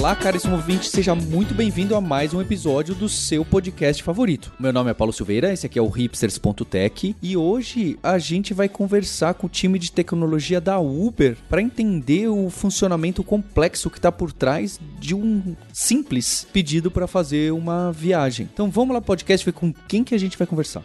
Olá, caríssimo ouvinte, seja muito bem-vindo a mais um episódio do seu podcast favorito. Meu nome é Paulo Silveira, esse aqui é o hipsters.tech e hoje a gente vai conversar com o time de tecnologia da Uber para entender o funcionamento complexo que está por trás de um simples pedido para fazer uma viagem. Então vamos lá, podcast, ver com quem que a gente vai conversar.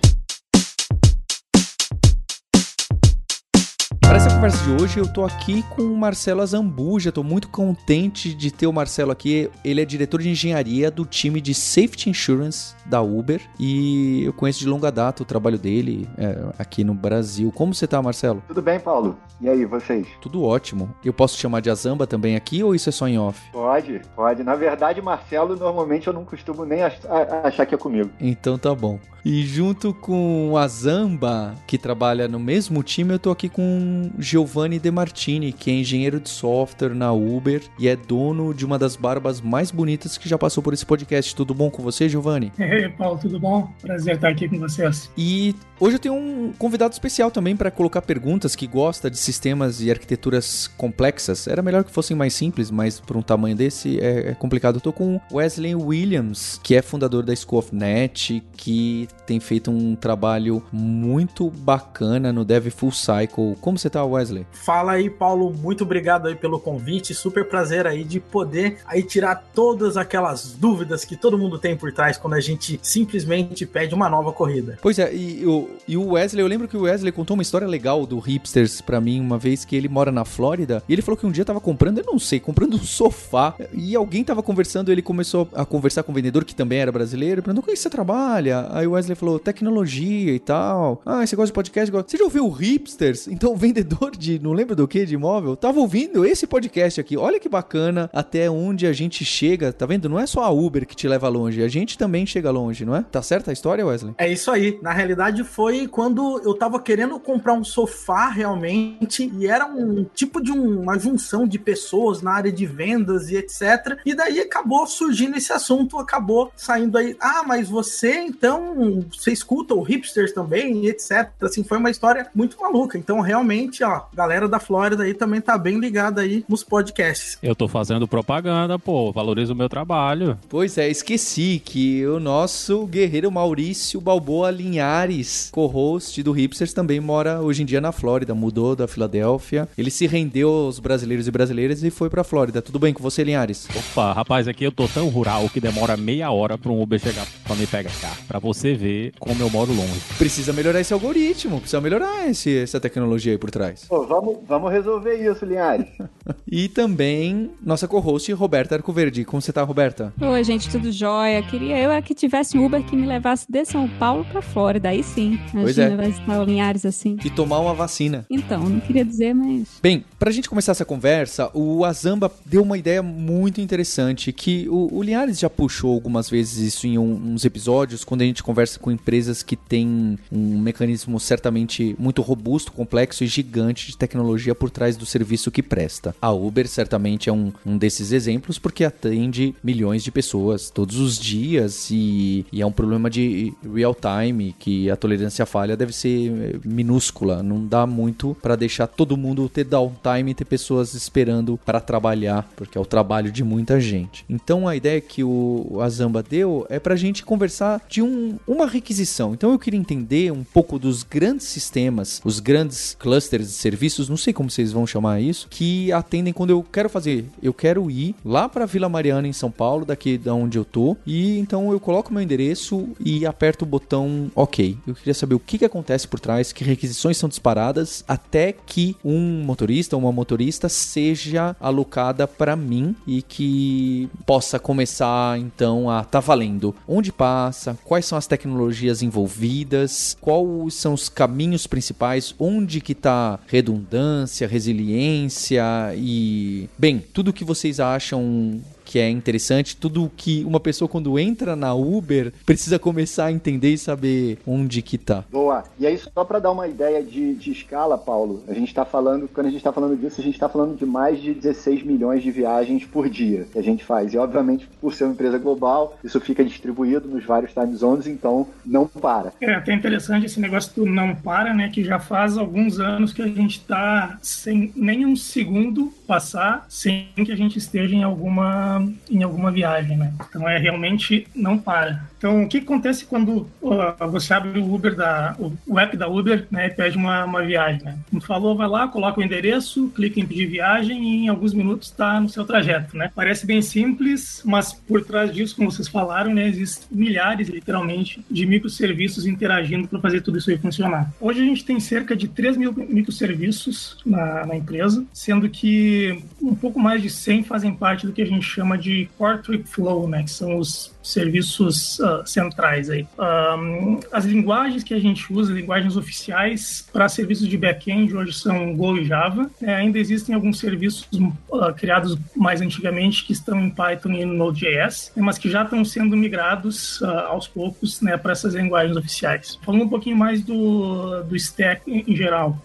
Para essa conversa de hoje, eu tô aqui com o Marcelo Azambuja. Tô muito contente de ter o Marcelo aqui. Ele é diretor de engenharia do time de Safety Insurance da Uber e eu conheço de longa data o trabalho dele é, aqui no Brasil. Como você tá, Marcelo? Tudo bem, Paulo? E aí, vocês? Tudo ótimo. Eu posso te chamar de Azamba também aqui ou isso é só em off? Pode, pode. Na verdade, Marcelo, normalmente eu não costumo nem achar que é comigo. Então tá bom. E junto com a Zamba, que trabalha no mesmo time, eu tô aqui com Giovanni De Martini, que é engenheiro de software na Uber e é dono de uma das barbas mais bonitas que já passou por esse podcast. Tudo bom com você, Giovanni? E aí, Paulo, tudo bom? Prazer estar aqui com vocês. E hoje eu tenho um convidado especial também para colocar perguntas que gosta de sistemas e arquiteturas complexas. Era melhor que fossem mais simples, mas por um tamanho desse é, é complicado. Eu tô com Wesley Williams, que é fundador da School of Net, que tem feito um trabalho muito bacana no Dev Full Cycle. Como você tá, Wesley? Fala aí, Paulo. Muito obrigado aí pelo convite. Super prazer aí de poder aí tirar todas aquelas dúvidas que todo mundo tem por trás quando a gente simplesmente pede uma nova corrida. Pois é, e o, e o Wesley, eu lembro que o Wesley contou uma história legal do Hipsters para mim uma vez que ele mora na Flórida e ele falou que um dia tava comprando, eu não sei, comprando um sofá e alguém tava conversando, ele começou a conversar com o vendedor que também era brasileiro, perguntou com que você trabalha? Aí o Wesley falou, tecnologia e tal. Ah, você gosta de podcast? Você já ouviu o Hipsters? Então o vendedor de, não lembro do que, de imóvel, tava ouvindo esse podcast aqui. Olha que bacana até onde a gente chega, tá vendo? Não é só a Uber que te leva longe, a gente também chega longe, não é? Tá certa a história, Wesley? É isso aí. Na realidade foi quando eu tava querendo comprar um sofá realmente e era um tipo de um, uma junção de pessoas na área de vendas e etc. E daí acabou surgindo esse assunto, acabou saindo aí, ah, mas você então você escuta o hipsters também e etc. Assim, foi uma história muito maluca. Então, realmente, ó, galera da Flórida aí também tá bem ligada aí nos podcasts. Eu tô fazendo propaganda, pô, valorizo o meu trabalho. Pois é, esqueci que o nosso guerreiro Maurício Balboa Linhares, co-host do Hipsters, também mora hoje em dia na Flórida, mudou da Filadélfia. Ele se rendeu aos brasileiros e brasileiras e foi pra Flórida. Tudo bem com você, Linhares? Opa, rapaz, aqui eu tô tão rural que demora meia hora pra um Uber chegar pra me pegar cá. Pra você ver como eu moro longe. Precisa melhorar esse algoritmo, precisa melhorar esse, essa tecnologia aí por trás. Pô, vamos, vamos resolver isso, Linhares. e também nossa co-host, Roberta Arcoverde. Como você tá, Roberta? Oi, gente, tudo jóia? Queria eu é que tivesse um Uber que me levasse de São Paulo pra Flórida, aí sim. Pois é. o Linhares assim. E tomar uma vacina. Então, não queria dizer, mas... Bem, pra gente começar essa conversa, o Azamba deu uma ideia muito interessante, que o, o Linhares já puxou algumas vezes isso em um, uns episódios, quando a gente conversa com empresas que têm um mecanismo certamente muito robusto, complexo e gigante de tecnologia por trás do serviço que presta. A Uber certamente é um, um desses exemplos, porque atende milhões de pessoas todos os dias e, e é um problema de real time, que a tolerância à falha deve ser eh, minúscula, não dá muito para deixar todo mundo ter downtime e ter pessoas esperando para trabalhar, porque é o trabalho de muita gente. Então a ideia que o Azamba deu é pra gente conversar de um, uma requisição. Então eu queria entender um pouco dos grandes sistemas, os grandes clusters de serviços, não sei como vocês vão chamar isso, que atendem quando eu quero fazer. Eu quero ir lá para Vila Mariana em São Paulo, daqui da onde eu tô, e então eu coloco meu endereço e aperto o botão OK. Eu queria saber o que, que acontece por trás, que requisições são disparadas até que um motorista ou uma motorista seja alocada para mim e que possa começar então a tá valendo. Onde passa, quais são as tecnologias envolvidas, quais são os caminhos principais, onde que tá redundância, resiliência e bem, tudo que vocês acham que é interessante, tudo que uma pessoa quando entra na Uber precisa começar a entender e saber onde que tá. Boa. E aí, só para dar uma ideia de, de escala, Paulo, a gente está falando, quando a gente está falando disso, a gente está falando de mais de 16 milhões de viagens por dia que a gente faz. E, obviamente, por ser uma empresa global, isso fica distribuído nos vários time zones, então não para. É até interessante esse negócio do não para, né? Que já faz alguns anos que a gente está sem nenhum segundo passar sem que a gente esteja em alguma, em alguma viagem, né? Então é realmente não para. Então o que acontece quando uh, você abre o Uber da o, app da Uber, né, e pede uma, uma viagem, né? Como falou, vai lá, coloca o endereço, clica em pedir viagem e em alguns minutos está no seu trajeto, né? Parece bem simples, mas por trás disso, como vocês falaram, né, existem milhares, literalmente, de microserviços interagindo para fazer tudo isso aí funcionar. Hoje a gente tem cerca de 3 mil microserviços na, na empresa, sendo que um pouco mais de 100 fazem parte do que a gente chama de Core Trip Flow, né, que são os serviços uh, centrais aí. Um, as linguagens que a gente usa, linguagens oficiais para serviços de back-end hoje são Go e Java. É, ainda existem alguns serviços uh, criados mais antigamente que estão em Python e Node.js, né, mas que já estão sendo migrados uh, aos poucos né, para essas linguagens oficiais. Falando um pouquinho mais do, do stack em, em geral.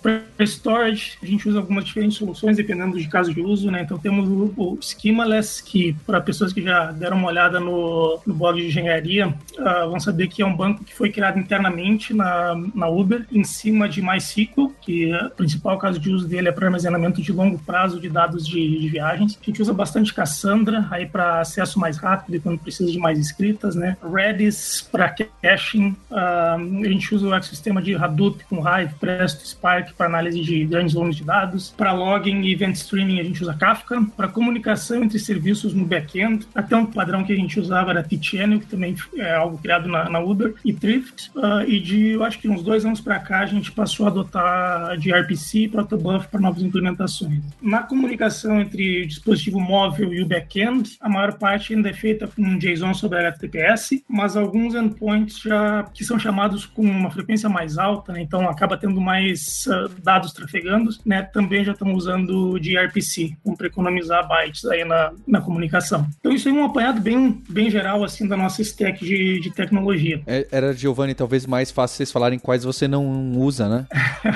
para storage, a gente usa algumas diferentes soluções dependendo de caso de uso. Né? Então temos o, o Schemaless, que para pessoas que já deram uma olhada no no, blog de engenharia uh, vão saber que é um banco que foi criado internamente na, na Uber, em cima de MySQL, que o principal caso de uso dele é para armazenamento de longo prazo de dados de, de viagens. A gente usa bastante Cassandra aí para acesso mais rápido e quando precisa de mais escritas, né? Redis para caching. Uh, a gente usa o ecossistema de Hadoop com Hive, Presto, Spark para análise de grandes volumes de dados. Para logging e event streaming a gente usa Kafka. Para comunicação entre serviços no back-end, até um padrão que a gente usa usava era T-Channel, que também é algo criado na, na Uber, e Thrift. Uh, e de, eu acho que uns dois anos para cá, a gente passou a adotar de RPC e Protobuf para novas implementações. Na comunicação entre o dispositivo móvel e o back-end, a maior parte ainda é feita com JSON sobre HTTPS, mas alguns endpoints já que são chamados com uma frequência mais alta, né, então acaba tendo mais uh, dados trafegando, né, também já estão usando de RPC, para economizar bytes aí na, na comunicação. Então isso é um apanhado bem, bem geral, assim, da nossa stack de, de tecnologia. É, era, Giovanni, talvez mais fácil vocês falarem quais você não usa, né?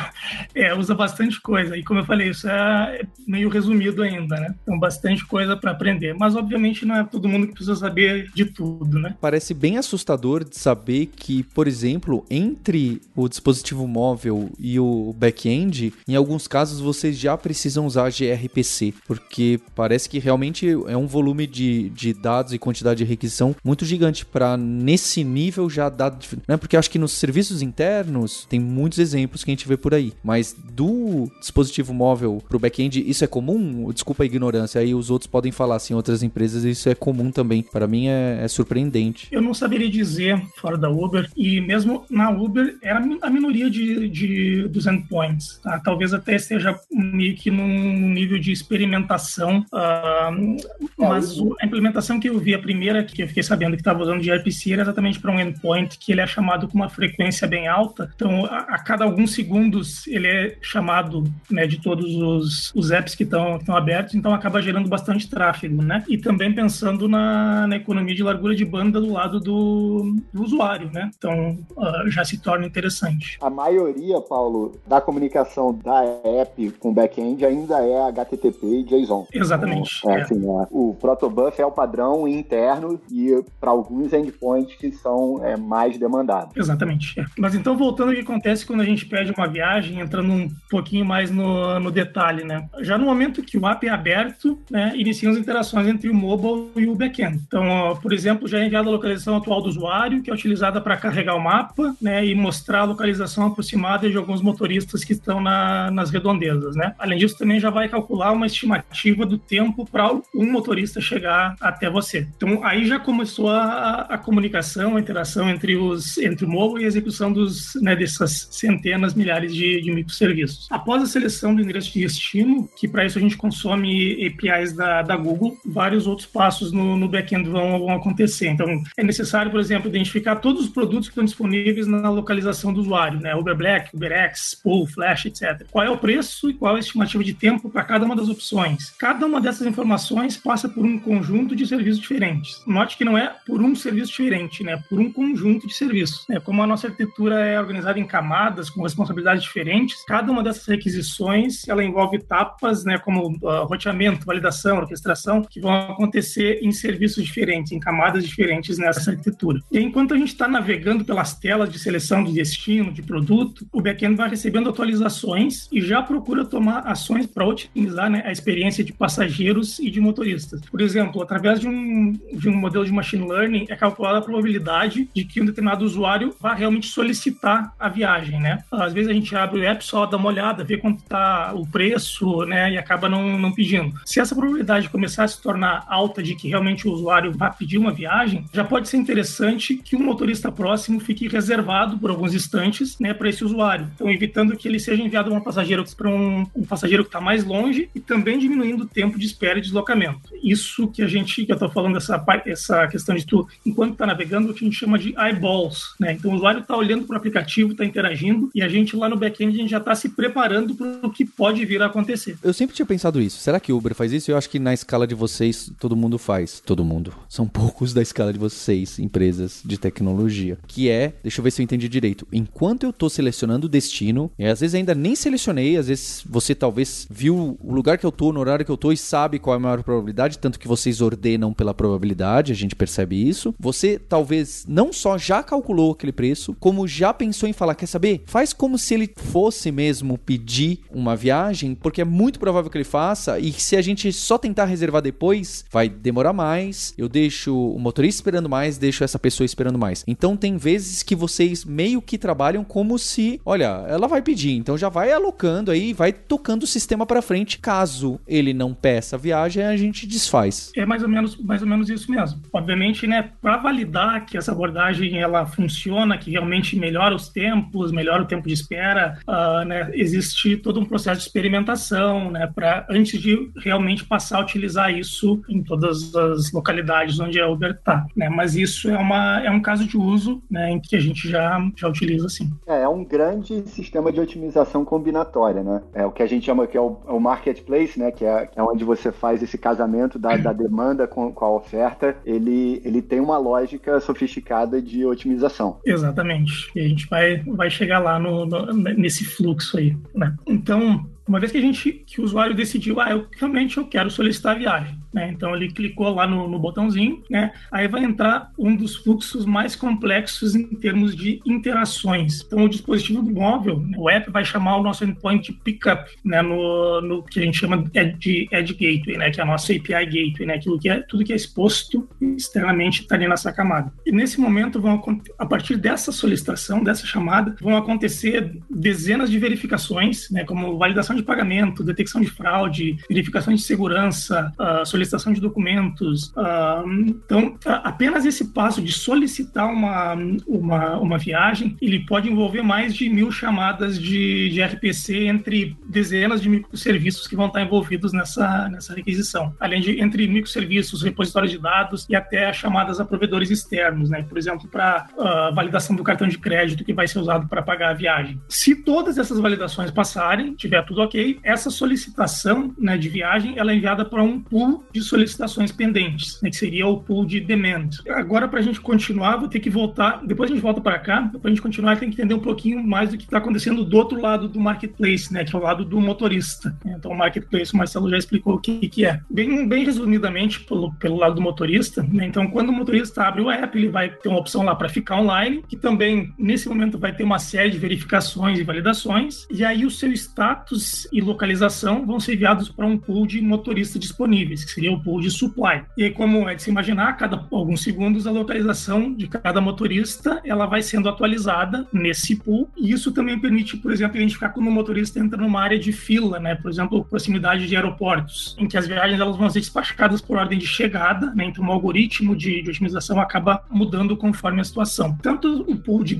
é, usa bastante coisa. E como eu falei, isso é meio resumido ainda, né? Então, bastante coisa para aprender. Mas, obviamente, não é todo mundo que precisa saber de tudo, né? Parece bem assustador de saber que, por exemplo, entre o dispositivo móvel e o back-end, em alguns casos vocês já precisam usar gRPC, porque parece que realmente é um volume de, de dados e quantidade de requisição muito gigante para nesse nível já dar, né? Porque acho que nos serviços internos tem muitos exemplos que a gente vê por aí, mas do dispositivo móvel para o back-end isso é comum? Desculpa a ignorância, aí os outros podem falar assim, outras empresas isso é comum também. Para mim é, é, surpreendente. Eu não saberia dizer fora da Uber e mesmo na Uber era a minoria de, de dos endpoints, tá? Talvez até esteja meio que num nível de experimentação, uh, mas a implementação que eu vi a primeira que eu fiquei sabendo que estava usando de RPC era exatamente para um endpoint que ele é chamado com uma frequência bem alta. Então, a, a cada alguns segundos ele é chamado né, de todos os, os apps que estão abertos, então acaba gerando bastante tráfego, né? E também pensando na, na economia de largura de banda do lado do, do usuário, né? Então, uh, já se torna interessante. A maioria, Paulo, da comunicação da app com back-end ainda é HTTP e JSON. Exatamente. Então, é, é. Assim, é, o protobuf é o padrão interno e para alguns endpoints que são é, mais demandados. Exatamente. É. Mas então, voltando ao que acontece quando a gente pede uma viagem, entrando um pouquinho mais no, no detalhe, né? Já no momento que o app é aberto, né, iniciam as interações entre o mobile e o backend. Então, ó, por exemplo, já é enviada a localização atual do usuário, que é utilizada para carregar o mapa, né, e mostrar a localização aproximada de alguns motoristas que estão na, nas redondezas, né? Além disso, também já vai calcular uma estimativa do tempo para um motorista chegar até você. Então, aí já começou a, a comunicação, a interação entre, os, entre o mobile e a execução dos, né, dessas centenas, milhares de, de microserviços. Após a seleção do endereço de destino, que para isso a gente consome APIs da, da Google, vários outros passos no, no back-end vão, vão acontecer. Então, é necessário, por exemplo, identificar todos os produtos que estão disponíveis na localização do usuário, né? Uber Black, UberX, Pool, Flash, etc. Qual é o preço e qual é a estimativa de tempo para cada uma das opções. Cada uma dessas informações passa por um conjunto de serviços diferentes. Note que não é por um serviço diferente, né? Por um conjunto de serviços. É, como a nossa arquitetura é organizada em camadas com responsabilidades diferentes, cada uma dessas requisições ela envolve etapas, né? Como uh, roteamento, validação, orquestração, que vão acontecer em serviços diferentes, em camadas diferentes nessa arquitetura. E enquanto a gente está navegando pelas telas de seleção de destino, de produto, o backend vai recebendo atualizações e já procura tomar ações para otimizar né, a experiência de passageiros e de motoristas. Por exemplo, através de um, de um modelo de machine learning, é calculada a probabilidade de que um determinado usuário vá realmente solicitar a viagem. Né? Às vezes a gente abre o app só, dá uma olhada, vê quanto está o preço né, e acaba não, não pedindo. Se essa probabilidade começar a se tornar alta de que realmente o usuário vá pedir uma viagem, já pode ser interessante que um motorista próximo fique reservado por alguns instantes né, para esse usuário. Então, evitando que ele seja enviado uma passageiro para um, um passageiro que está mais longe e também diminuindo o tempo de espera e deslocamento. Isso que a gente, que eu estou falando, essa, essa questão de tu, enquanto está navegando, o que a gente chama de eyeballs. Né? Então, o usuário está olhando para o aplicativo, está interagindo e a gente lá no back-end a gente já está se preparando para o que pode vir a acontecer. Eu sempre tinha pensado isso. Será que o Uber faz isso? Eu acho que na escala de vocês, todo mundo faz. Todo mundo. São poucos da escala de vocês, empresas de tecnologia. Que é, deixa eu ver se eu entendi direito. Enquanto eu estou selecionando o destino, e às vezes ainda nem selecionei, às vezes você talvez viu o lugar que eu tô, no horário que eu tô e sabe qual é a maior probabilidade, tanto que vocês ordenam pela probabilidade, a gente percebe isso. Você talvez não só já calculou aquele preço, como já pensou em falar, quer saber? Faz como se ele fosse mesmo pedir uma viagem, porque é muito provável que ele faça e se a gente só tentar reservar depois, vai demorar mais. Eu deixo o motorista esperando mais, deixo essa pessoa esperando mais. Então tem vezes que vocês meio que trabalham como se, olha, ela vai pedir, então já vai alocando aí, vai tocando o sistema para frente. Caso ele não peça a viagem, a gente desfaz. É mais ou menos, mais ou menos isso mesmo. Obviamente, né, para validar que essa abordagem ela funciona, que realmente melhora os tempos, melhora o tempo de espera, uh, né, existe todo um processo de experimentação, né, para antes de realmente passar a utilizar isso em todas as localidades onde a Uber está, né? Mas isso é uma é um caso de uso, né, em que a gente já já utiliza sim. É, é um grande sistema de otimização combinatória, né? É o que a gente chama que é o, é o marketplace, né? Que é, que é, onde você faz esse casamento da, da demanda com, com, a oferta. Ele, ele tem uma lógica sofisticada de otimização. Exatamente. E a gente vai, vai chegar lá no, no nesse fluxo aí, né? Então, uma vez que a gente, que o usuário decidiu, ah, eu realmente eu quero solicitar a viagem, né? Então ele clicou lá no, no, botãozinho, né? Aí vai entrar um dos fluxos mais complexos em termos de interações. Então o dispositivo móvel, né, o app vai chamar o nosso endpoint de pickup, né? No, no que a gente chama de Edge Gateway, né? Que é a nossa API Gateway, né? Aquilo que é tudo que é exposto externamente está ali nessa camada. E nesse momento vão a partir dessa solicitação, dessa chamada, vão acontecer dezenas de verificações, né? Como validação de pagamento, detecção de fraude, verificação de segurança, uh, solicitação de documentos. Uh, então, apenas esse passo de solicitar uma, uma, uma viagem, ele pode envolver mais de mil chamadas de, de RPC entre dezenas de microserviços que vão estar envolvidos nessa, nessa requisição. Além de entre microserviços, repositórios de dados e até chamadas a provedores externos, né? Por exemplo, para uh, validação do cartão de crédito que vai ser usado para pagar a viagem. Se todas essas validações passarem, tiver tudo ok, essa solicitação né, de viagem ela é enviada para um pool de solicitações pendentes, né, que seria o pool de demand. Agora, para a gente continuar, vou ter que voltar, depois a gente volta para cá, para a gente continuar, tem que entender um pouquinho mais do que está acontecendo do outro lado do marketplace, né, que é o lado do motorista. Então, o marketplace, o Marcelo já explicou o que, que é. Bem, bem resumidamente, pelo, pelo lado do motorista, né, então, quando o motorista abre o app, ele vai ter uma opção lá para ficar online, que também, nesse momento, vai ter uma série de verificações e validações, e aí o seu status e localização vão ser enviados para um pool de motoristas disponíveis, que seria o pool de supply. E como é de se imaginar, a cada alguns segundos a localização de cada motorista ela vai sendo atualizada nesse pool. E isso também permite, por exemplo, identificar quando o motorista entra numa área de fila, né? Por exemplo, proximidade de aeroportos, em que as viagens elas vão ser despachadas por ordem de chegada, né? Então o algoritmo de, de otimização acaba mudando conforme a situação. Tanto o pool de,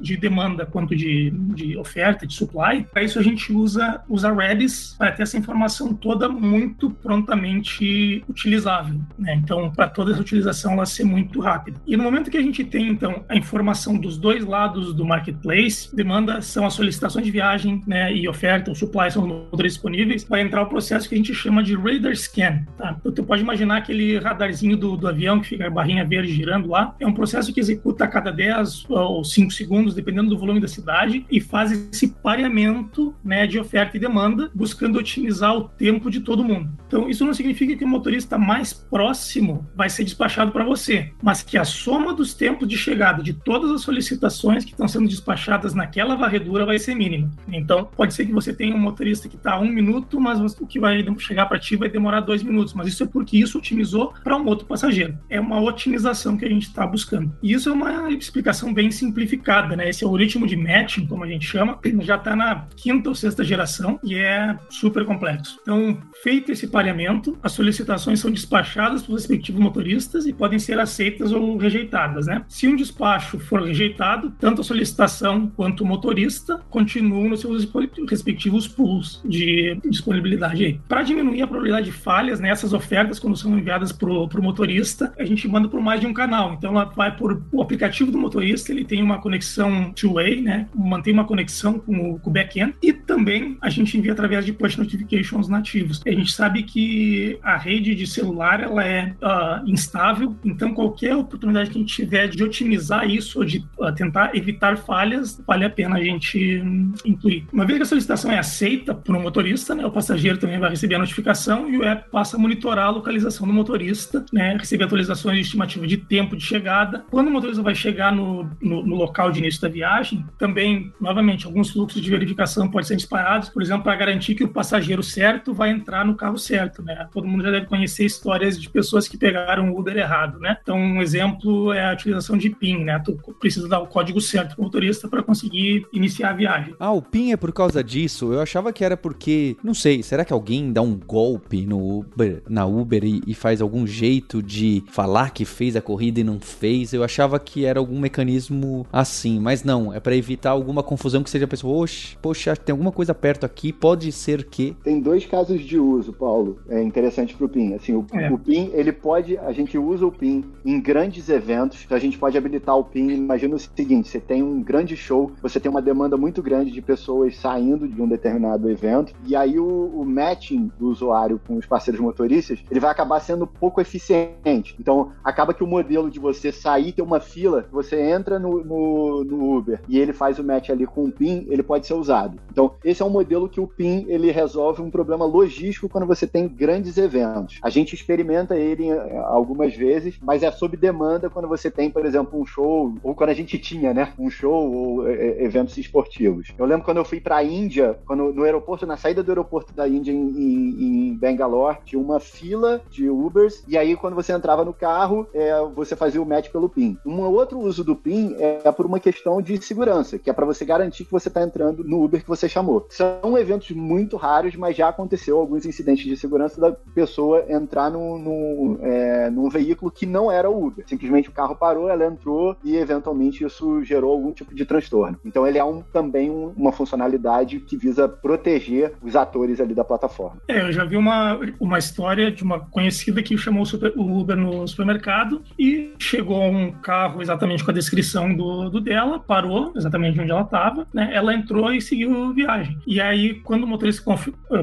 de demanda quanto de, de oferta, de supply, para isso a gente usa, usa Redis para ter essa informação toda muito prontamente utilizável. Né? Então, para toda essa utilização ela ser muito rápida. E no momento que a gente tem, então, a informação dos dois lados do marketplace, demanda são as solicitações de viagem né, e oferta, o supply são os motores disponíveis, vai entrar o processo que a gente chama de radar scan. Tá? Então, você pode imaginar aquele radarzinho do, do avião que fica a barrinha verde girando lá. É um processo que executa a cada 10 ou 5 segundos, dependendo do volume da cidade, e faz esse pareamento né, de oferta demanda, buscando otimizar o tempo de todo mundo. Então, isso não significa que o motorista mais próximo vai ser despachado para você, mas que a soma dos tempos de chegada de todas as solicitações que estão sendo despachadas naquela varredura vai ser mínima. Então, pode ser que você tenha um motorista que está um minuto, mas o que vai chegar para ti vai demorar dois minutos. Mas isso é porque isso otimizou para um outro passageiro. É uma otimização que a gente está buscando. E isso é uma explicação bem simplificada, né? Esse algoritmo de matching, como a gente chama, já está na quinta ou sexta geração e é super complexo. Então, feito esse pareamento, as solicitações são despachadas para os respectivos motoristas e podem ser aceitas ou rejeitadas, né? Se um despacho for rejeitado, tanto a solicitação quanto o motorista continuam nos seus respectivos pools de disponibilidade. Para diminuir a probabilidade de falhas nessas ofertas quando são enviadas para o motorista, a gente manda por mais de um canal. Então, ela vai por o aplicativo do motorista, ele tem uma conexão two-way, né? Mantém uma conexão com o, o back-end e também a gente envia através de push notifications nativos. A gente sabe que a rede de celular ela é uh, instável, então qualquer oportunidade que a gente tiver de otimizar isso ou de uh, tentar evitar falhas, vale a pena a gente um, incluir. Uma vez que a solicitação é aceita por um motorista, né, o passageiro também vai receber a notificação e o app passa a monitorar a localização do motorista, né, receber atualizações de estimativa de tempo de chegada. Quando o motorista vai chegar no, no, no local de início da viagem, também, novamente, alguns fluxos de verificação podem ser disparados, por exemplo, para garantir que o passageiro certo vai entrar no carro certo, né? Todo mundo já deve conhecer histórias de pessoas que pegaram o Uber errado, né? Então, um exemplo é a utilização de PIN, né? Tu precisa dar o código certo para o motorista para conseguir iniciar a viagem. Ah, o PIN é por causa disso? Eu achava que era porque, não sei, será que alguém dá um golpe no Uber, na Uber e, e faz algum jeito de falar que fez a corrida e não fez? Eu achava que era algum mecanismo assim, mas não, é para evitar alguma confusão que seja a pessoa, poxa, tem alguma coisa perto aqui, pode ser que. Tem dois casos de uso, Paulo, é interessante pro PIN. Assim, o, É. o PIN, ele pode, a gente usa o PIN em grandes eventos, então a gente pode habilitar o PIN. Imagina o seguinte: você tem um grande show, você tem uma demanda muito grande de pessoas saindo de um determinado evento, e aí o, o matching do usuário com os parceiros motoristas, ele vai acabar sendo pouco eficiente. Então, acaba que o modelo de você sair, ter uma fila, você entra no, no, no Uber e ele faz o match ali com o PIN, ele pode ser usado. Então, esse é um modelo que o PIN ele resolve um problema logístico quando você tem grandes eventos. A gente experimenta ele eh, algumas vezes, mas é sob demanda quando você tem, por exemplo, um show, ou quando a gente tinha, né, um show ou eh, eventos esportivos. Eu lembro quando eu fui para a Índia, quando no aeroporto, na saída do aeroporto da Índia em, em, em Bangalore, tinha uma fila de Ubers, e aí quando você entrava no carro, é, você fazia o match pelo PIN. Um outro uso do PIN é por uma questão de segurança, que é para você garantir que você está entrando no Uber que você chamou. São eventos muito raros, mas já aconteceu alguns incidentes de segurança da pessoa entrar num, num, é, num veículo que não era o Uber. Simplesmente o carro parou, ela entrou e eventualmente isso gerou algum tipo de transtorno. Então ele é um, também um- uma funcionalidade que visa proteger os atores ali da plataforma. É, eu já vi uma, uma história de uma conhecida que chamou o Uber no supermercado e chegou um carro exatamente com a descrição do, do dela, parou exatamente onde ela estava, né? Ela entrou e seguiu viagem. E aí, quando o motorista,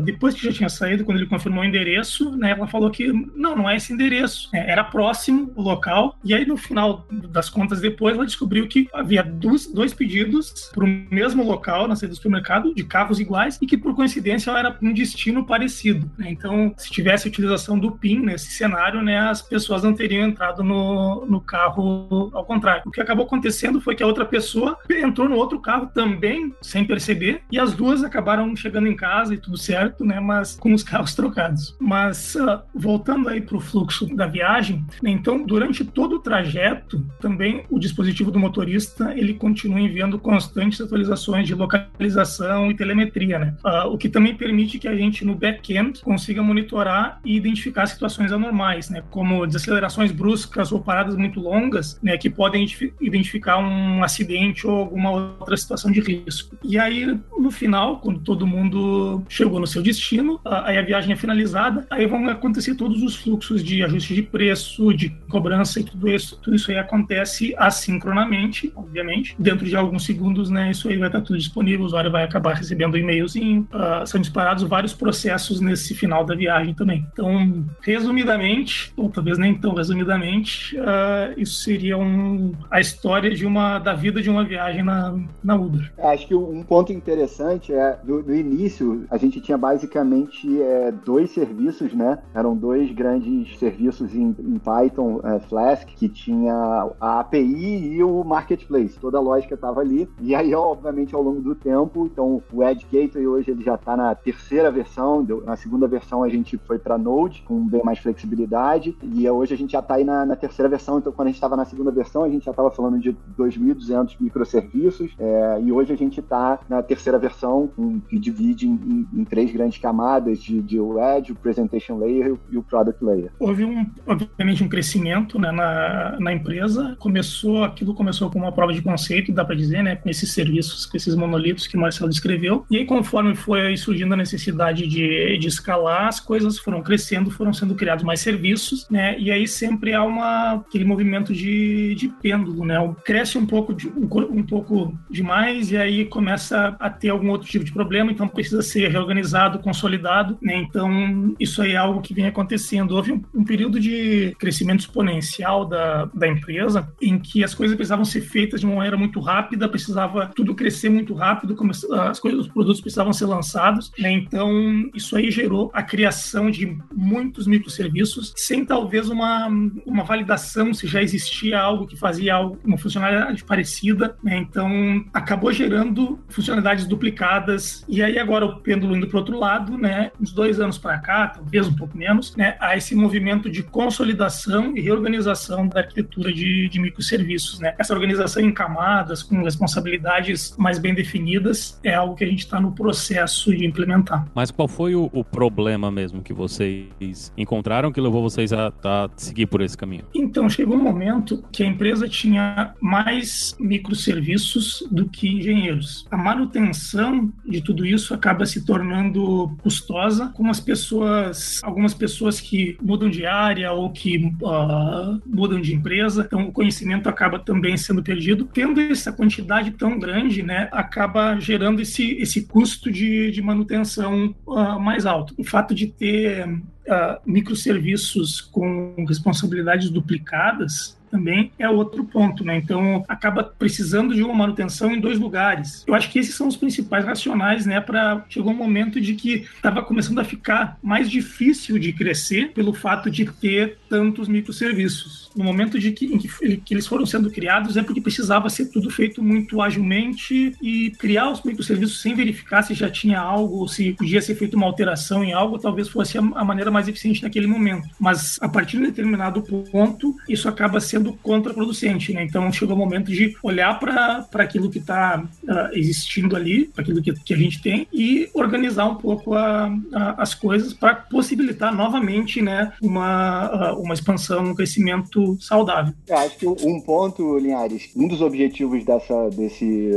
depois que já tinha saído, quando ele confirmou o endereço, né? Ela falou que não, não é esse endereço, né, era próximo o local. E aí, no final das contas, depois ela descobriu que havia dois, dois pedidos para o mesmo local na saída do supermercado, de carros iguais, e que por coincidência ela era um destino parecido. né? Então, se tivesse utilização do PIN nesse cenário, né, as pessoas não teriam entrado no, no carro ao contrário. O que acabou acontecendo foi que a outra pessoa entrou no outro carro também sem perceber, e as duas acabaram chegando em casa e tudo certo, né? Mas com os carros trocados. Mas uh, voltando aí para o fluxo da viagem, né, então durante todo o trajeto, também o dispositivo do motorista ele continua enviando constantes atualizações de localização e telemetria, né? Uh, o que também permite que a gente no back-end consiga monitorar e identificar situações anormais, né? Como desacelerações bruscas ou paradas muito longas, né? Que podem identificar um acidente ou alguma outra situação de risco. E aí no final, quando todo mundo chegou no seu destino, aí a viagem é finalizada, aí vão acontecer todos os fluxos de ajuste de preço, de cobrança e tudo isso, tudo isso aí acontece assincronamente, obviamente. Dentro de alguns segundos, né, isso aí vai estar tudo disponível, o usuário vai acabar recebendo e-mailzinho, uh, são disparados vários processos nesse final da viagem também. Então, resumidamente, ou talvez nem tão resumidamente, uh, isso seria um, a história de uma da vida de uma viagem na, na Uber. Acho que um ponto interessante é, no, no início, a gente tinha basicamente é, dois serviços, né? Eram dois grandes serviços em, em Python, é, Flask, que tinha a API e o Marketplace. Toda a lógica estava ali. E aí, obviamente, ao longo do tempo, então o Edge Gateway hoje ele já está na terceira versão. Na segunda versão a gente foi para Node, com bem mais flexibilidade. E hoje a gente já está aí na, na, terceira versão. Então, quando a gente estava na segunda versão, a gente já estava falando de 2.200 microserviços. É, e hoje a gente está na terceira versão, um, que divide em, em, em, três grandes camadas de, de o Edge, o Presentation Layer e o Product Layer. Houve, um, obviamente, um crescimento né, na, na empresa. Começou, aquilo começou com uma prova de conceito, dá para dizer, né, com esses serviços, com esses monolitos que o Marcelo descreveu. E aí, conforme foi surgindo a necessidade de, de escalar, as coisas foram crescendo, foram sendo criados mais serviços, né? E aí sempre há uma, aquele movimento de, de pêndulo, né? Cresce um pouco, de, um, um pouco demais e aí começa a ter algum outro tipo de problema, então precisa ser reorganizado, consolidado, né? Então isso aí é algo que vem acontecendo. Houve um, um período de crescimento exponencial da, da empresa em que as coisas precisavam ser feitas de uma maneira muito rápida, precisava tudo crescer muito rápido, as coisas, os produtos precisavam ser lançados, né? Então isso aí gerou a criação de muitos microserviços sem talvez uma, uma validação se já existia algo que fazia algo, uma funcionalidade parecida, né? Então acabou gerando funcionalidades duplicadas e aí agora o pêndulo indo para outro lado, né? Uns dois anos para cá, talvez um pouco menos, né? Há esse movimento de consolidação e reorganização da arquitetura de, de microserviços, né? Essa organização em camadas, com responsabilidades mais bem definidas, é algo que a gente está no processo de implementar. Mas qual foi o, o, problema mesmo que vocês encontraram que levou vocês a, a seguir por esse caminho? Então, chegou um momento que a empresa tinha mais microserviços do que engenheiros. A manutenção de tudo isso acaba se tornando custosa, com as pessoas, algumas pessoas que mudam de área ou que uh, mudam de empresa, então o conhecimento acaba também sendo perdido. Tendo essa quantidade tão grande, né, acaba gerando esse, esse custo de, de manutenção uh, mais alto. O fato de ter uh, microserviços com responsabilidades duplicadas também é outro ponto, né? Então acaba precisando de uma manutenção em dois lugares. Eu acho que esses são os principais racionais, né? Para chegou um momento de que estava começando a ficar mais difícil de crescer pelo fato de ter tantos microserviços. No momento de que, em que, que eles foram sendo criados é porque precisava ser tudo feito muito agilmente e criar os microserviços sem verificar se já tinha algo se podia ser feita uma alteração em algo, talvez fosse a, a maneira mais eficiente naquele momento. Mas a partir de um determinado ponto, isso acaba sendo contraproducente, né? Então chegou o momento de olhar para aquilo que está uh, ah, existindo ali, para aquilo que, que a gente tem e organizar um pouco a, a, as coisas para possibilitar novamente, né, uma, uh, uma expansão, um crescimento saudável. É, acho que um ponto, Linhares, um dos objetivos dessa desse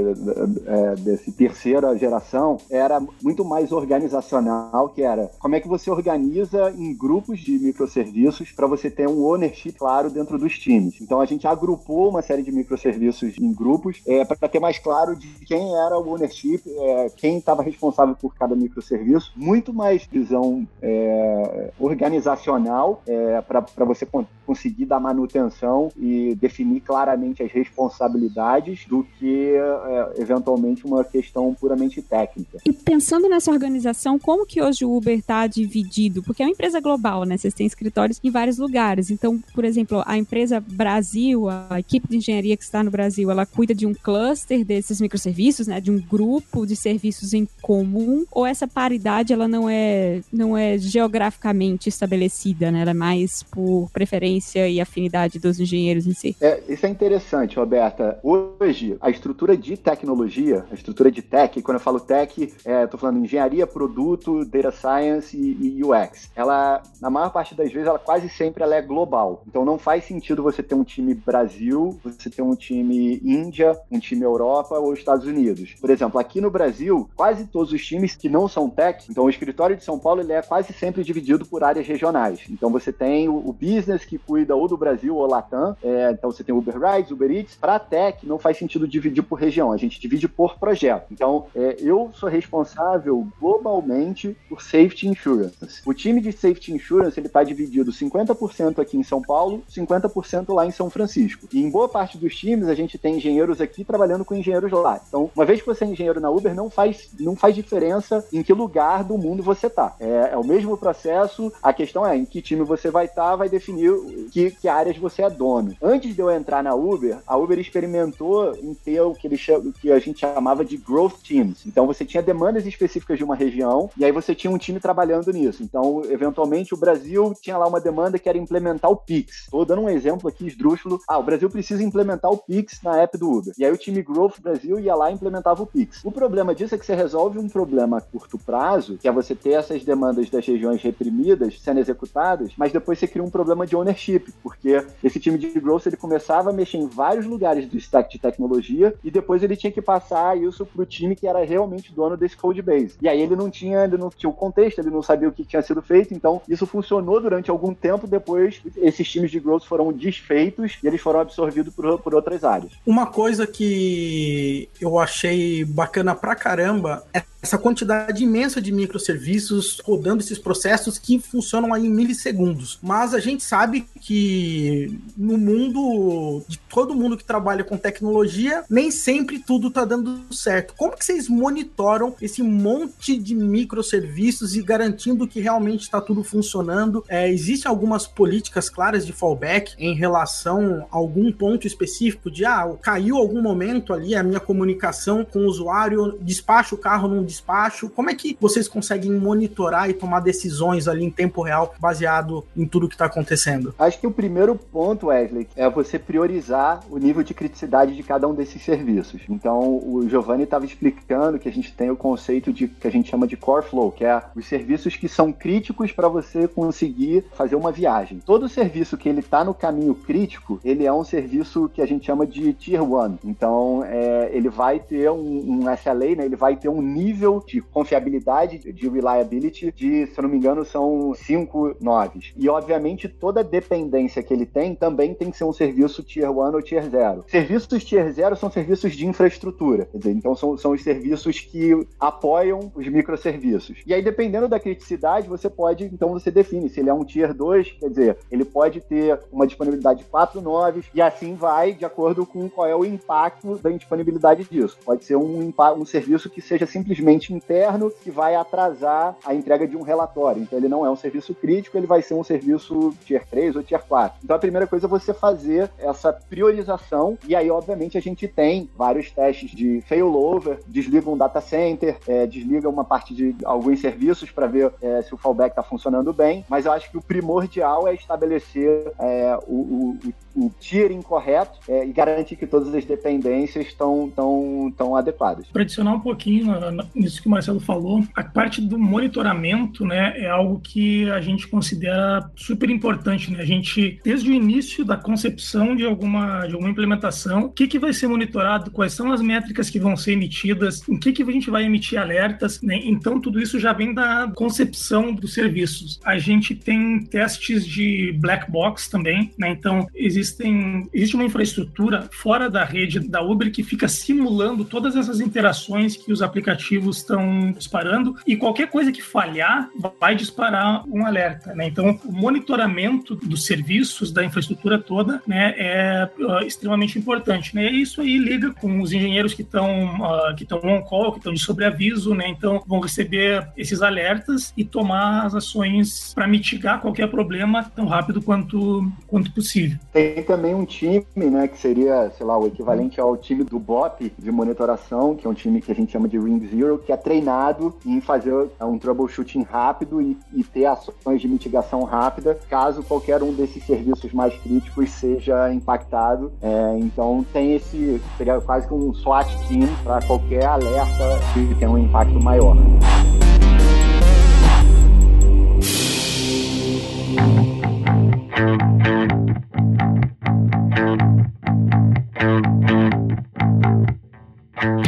é, desse terceira geração era muito mais organizacional, que era como é que você organiza em grupos de microserviços para você ter um ownership claro dentro dos times. Então a gente agrupou uma série de microserviços em grupos é, para ter mais claro de quem era o ownership, é, quem estava responsável por cada microserviço, muito mais visão é, organizacional é, para você conseguir dar manutenção e definir claramente as responsabilidades do que é, eventualmente uma questão puramente técnica. E pensando nessa organização, como que hoje o Uber está dividido? Porque é uma empresa global, né? Vocês têm escritórios em vários lugares. Então, por exemplo, a empresa Brasil, a equipe de engenharia que está no Brasil, ela cuida de um cluster desses microserviços, né? De um grupo de serviços em comum? Ou essa paridade ela não é não é geograficamente estabelecida, né? Ela é mais por preferência e afinidade dos engenheiros em si. É, isso é interessante, Roberta. Hoje, a estrutura de tecnologia, a estrutura de tech, quando eu falo tech, é, tô falando engenharia, produto, data science e, e UX. Ela, na maior parte das vezes, ela quase sempre ela é global. Então não faz sentido você ter um time Brasil, você ter um time Índia, um time Europa ou Estados Unidos. Por exemplo, aqui no Brasil, quase todos os times que não são tech, então o escritório de São Paulo ele é quase sempre dividido por áreas regionais. Então você tem o, o business que cuida ou do Brasil ou Latam, é, então você tem Uber Rides, Uber Eats. Para tech não faz sentido dividir por região, a gente divide por projeto. Então é, eu sou responsável globalmente por Safety Insurance. O time de Safety Insurance ele está dividido 50% aqui em São Paulo, 50% lá em São Francisco. E em boa parte dos times a gente tem engenheiros aqui trabalhando com engenheiros lá. Então, uma vez que você é engenheiro na Uber, não faz, não faz diferença em que lugar do mundo você está. É, é, o mesmo processo, a questão é em que time você vai estar, tá, vai definir que, que áreas você é dono. Antes de eu entrar na Uber, a Uber experimentou em ter o que, ele, que a gente chamava de growth teams. Então, você tinha demandas específicas de uma região e aí você tinha um time trabalhando nisso. Então, eventualmente, o Brasil tinha lá uma demanda que era implementar o Pix. Estou dando um exemplo aqui esdrúxulo. Ah, o Brasil precisa implementar o Pix na app do Uber. E aí o time Growth Brasil ia lá e implementava o Pix. O problema disso é que você resolve um problema a curto prazo, que é você ter essas demandas das regiões reprimidas sendo executadas, mas depois você cria um problema de ownership, porque esse time de Growth ele começava a mexer em vários lugares do stack de tecnologia e depois ele tinha que passar isso para o time que era realmente dono desse code base. E aí ele não tinha, ele não tinha o contexto, ele não sabia o que tinha sido feito, então isso funcionou durante algum tempo, depois esses times de growth foram desfeitos e eles foram absorvidos por, por outras áreas. Uma coisa que eu achei bacana pra caramba é essa quantidade imensa de microserviços rodando esses processos que funcionam aí em milissegundos. Mas a gente sabe que no mundo de todo mundo que trabalha com tecnologia, nem sempre tudo tá dando certo. Como que vocês monitoram esse monte de microserviços e garantindo que realmente está tudo funcionando? É, existem algumas políticas claras de fallback em relação a algum ponto específico de ah, caiu algum momento ali a minha comunicação com o usuário, despacha o carro num despacho? Como é que vocês conseguem monitorar e tomar decisões ali em tempo real baseado em tudo que está acontecendo? Acho que o primeiro ponto, Wesley, é você priorizar o nível de criticidade de cada um desses serviços. Então, o Giovanni estava explicando que a gente tem o conceito de que a gente chama de core flow, que é os serviços que são críticos para você conseguir fazer uma viagem. Todo serviço que ele está no caminho crítico, ele é um serviço que a gente chama de tier 1. Então, é, ele vai ter um, um SLA, né? Ele vai ter um nível de confiabilidade, de reliability, de, se eu não me engano, são cinco noves. E, obviamente, toda dependência que ele tem também tem que ser um serviço Tier 1 ou Tier 0. Serviços Tier 0 são serviços de infraestrutura, quer dizer, então são, são os serviços que apoiam os microserviços. E aí, dependendo da criticidade, você pode, então você define se ele é um Tier 2, quer dizer, ele pode ter uma disponibilidade de 4 noves, e assim vai de acordo com qual é o impacto da indisponibilidade disso. Pode ser um, um serviço que seja simplesmente interno que vai atrasar a entrega de um relatório. Então ele não é um serviço crítico, ele vai ser um serviço tier 3 ou tier 4. Então a primeira coisa é você fazer essa priorização e aí obviamente a gente tem vários testes de failover, desliga um data center, é, desliga uma parte de alguns serviços para ver é, se o fallback está funcionando bem, mas eu acho que o primordial é estabelecer é, o, o, o tiering correto é, e garantir que todas as dependências estão tão, tão adequadas. Para adicionar um pouquinho nisso que o Marcelo falou, a parte do monitoramento né, é algo que a gente considera super importante. Né? A gente, desde o início da concepção de alguma, de alguma implementação, o que, que vai ser monitorado, quais são as métricas que vão ser emitidas, em que, que a gente vai emitir alertas. Né? Então, tudo isso já vem da concepção dos serviços. A gente tem testes de black box também, né? então existem, existe uma infraestrutura fora da rede da Uber que fica simulando todas essas interações que os aplicativos estão disparando e qualquer coisa que falhar vai disparar um alerta, né? Então, o monitoramento do dos serviços, da infraestrutura toda, né, é uh, extremamente importante, né? E isso aí liga com os engenheiros que estão uh, que estão on call, que estão de sobreaviso, né? Então vão receber esses alertas e tomar as ações para mitigar qualquer problema tão rápido quanto quanto possível. Tem também um time, né, que seria, sei lá, o equivalente ao time do BOP de monitoração, que é um time que a gente chama de Ring Zero, que é treinado em fazer um troubleshooting rápido e, e ter ações de mitigação rápida, caso qualquer um desses serviços mais críticos seja impactado. É, então tem esse, seria quase que um SWAT team para qualquer alerta que tenha um impacto maior.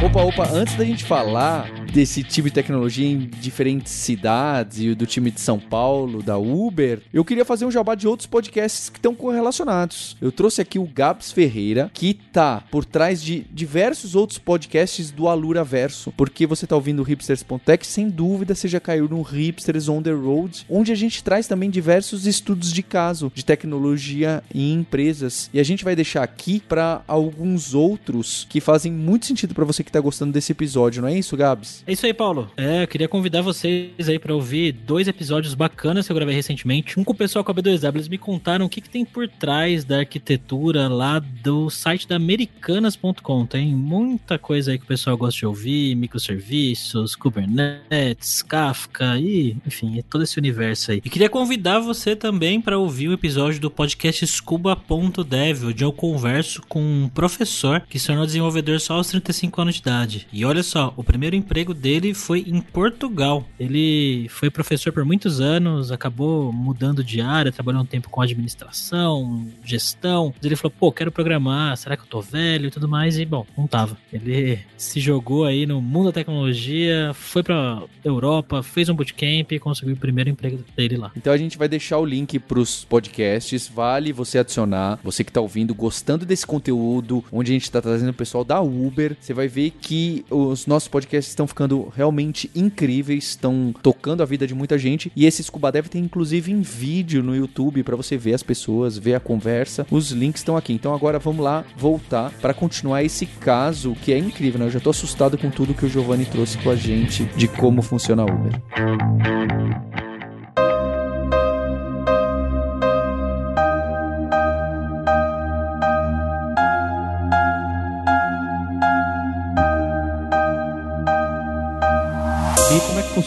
Opa, opa, antes da gente falar desse tipo de tecnologia em diferentes cidades e do time de São Paulo, da Uber, eu queria fazer um jabá de outros podcasts que estão correlacionados. Eu trouxe aqui o Gabs Ferreira, que tá por trás de diversos outros podcasts do Alura Verso, porque você tá ouvindo o Hipsters.tech, sem dúvida você já caiu no Hipsters on the Road, onde a gente traz também diversos estudos de caso de tecnologia em empresas. E a gente vai deixar aqui para alguns outros que fazem muito sentido para você que tá gostando desse episódio, não é isso, Gabs? É isso aí, Paulo. É, eu queria convidar vocês aí para ouvir dois episódios bacanas que eu gravei recentemente. Um com o pessoal com a B2W, eles me contaram o que, que tem por trás da arquitetura lá do site da americanas.com. Tem muita coisa aí que o pessoal gosta de ouvir, microserviços, Kubernetes, Kafka e, enfim, todo esse universo aí. E queria convidar você também para ouvir o episódio do podcast Scuba.dev, onde eu converso com um professor que se tornou desenvolvedor só aos 35 anos de idade. E olha só, o primeiro emprego dele foi em Portugal. Ele foi professor por muitos anos, acabou mudando de área, trabalhou um tempo com administração, gestão. Ele falou: pô, quero programar, será que eu tô velho e tudo mais? E bom, não tava. Ele se jogou aí no mundo da tecnologia, foi pra Europa, fez um bootcamp e conseguiu o primeiro emprego dele lá. Então a gente vai deixar o link pros podcasts, vale você adicionar, você que tá ouvindo, gostando desse conteúdo, onde a gente tá trazendo o pessoal da Uber, você vai ver que os nossos podcasts estão ficando realmente incríveis, estão tocando a vida de muita gente. E esse Scuba Dev tem inclusive em vídeo no YouTube para você ver as pessoas, ver a conversa. Os links estão aqui. Então agora vamos lá voltar para continuar esse caso que é incrível, né? Eu já tô assustado com tudo que o Giovanni trouxe com a gente de como funciona a Uber.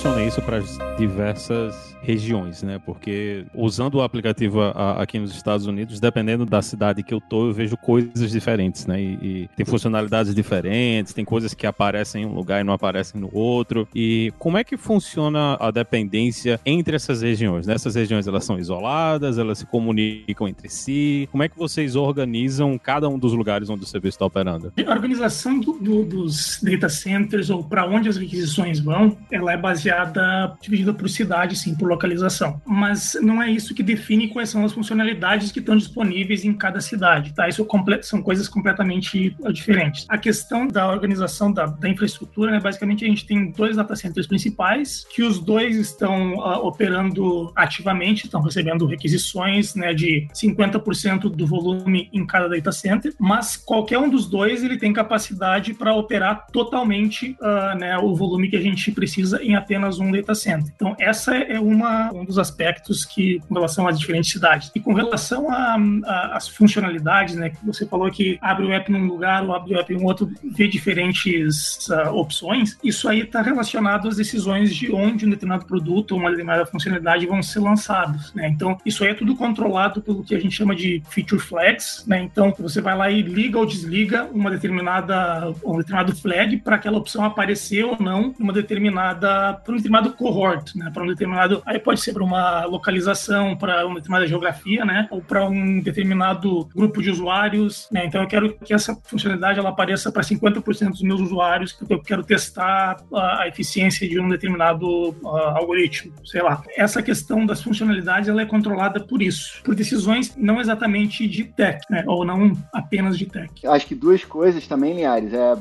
E isso para as diversas regiões, né? Porque usando o aplicativo aqui nos Estados Unidos, dependendo da cidade que eu tô, eu vejo coisas diferentes, né? E, e tem funcionalidades diferentes, tem coisas que aparecem em um lugar e não aparecem no outro. E como é que funciona a dependência entre essas regiões? Nessas regiões elas são isoladas, elas se comunicam entre si. Como é que vocês organizam cada um dos lugares onde o serviço está operando? A organização do- do- dos data centers ou para onde as requisições vão, ela é baseada, dividida por cidade, sim, por localização. Mas não é isso que define quais são as funcionalidades que estão disponíveis em cada cidade, tá? Isso são coisas completamente diferentes. A questão da organização da, da infraestrutura, né, basicamente a gente tem dois data centers principais, que os dois estão uh, operando ativamente, estão recebendo requisições né, de 50% do volume em cada data center, mas qualquer um dos dois ele tem capacidade para operar totalmente uh, né, o volume que a gente precisa em apenas um data center. Então, essa é uma, um dos aspectos que, com relação às diferentes cidades. E com relação às funcionalidades, né, que você falou que abre o app num lugar ou abre o app em outro, vê diferentes uh, opções, isso aí está relacionado às decisões de onde um determinado produto ou uma determinada funcionalidade vão ser lançados. Né? Então, isso aí é tudo controlado pelo que a gente chama de feature flags. Né? Então, você vai lá e liga ou desliga uma determinada, um determinado flag para aquela opção aparecer ou não numa determinada, para um determinado cohort, né? para um determinado, aí pode ser para uma localização, para uma determinada geografia, né? ou para um determinado grupo de usuários. Né? Então, eu quero que essa funcionalidade ela apareça para 50% dos meus usuários, porque eu quero testar a, eficiência de um determinado uh, algoritmo, sei lá. Essa questão das funcionalidades ela é controlada por isso, por decisões não exatamente de tech, né? ou não apenas de tech. Acho que duas coisas também, Linhares. É,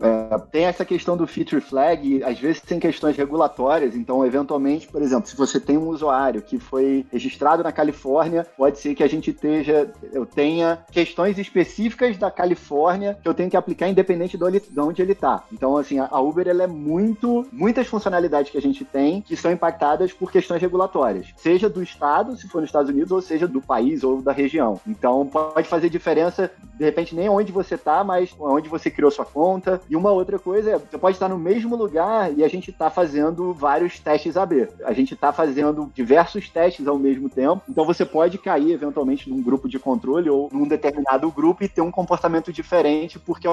é, tem essa questão do feature flag, às vezes tem questões questões regulatórias. Então, eventualmente, por exemplo, se você tem um usuário que foi registrado na Califórnia, pode ser que a gente esteja, eu tenha questões específicas da Califórnia que eu tenho que aplicar independente de onde ele está. Então, assim, a Uber ela é muito, muitas funcionalidades que a gente tem que são impactadas por questões regulatórias, seja do estado, se for nos Estados Unidos, ou seja do país ou da região. Então, pode fazer diferença, de repente, nem onde você está, mas onde você criou sua conta. E uma outra coisa é, você pode estar no mesmo lugar e a gente está fazendo vários testes AB. A gente está fazendo diversos testes ao mesmo tempo. Então, você pode cair eventualmente num grupo de controle ou num determinado grupo e ter um comportamento diferente, porque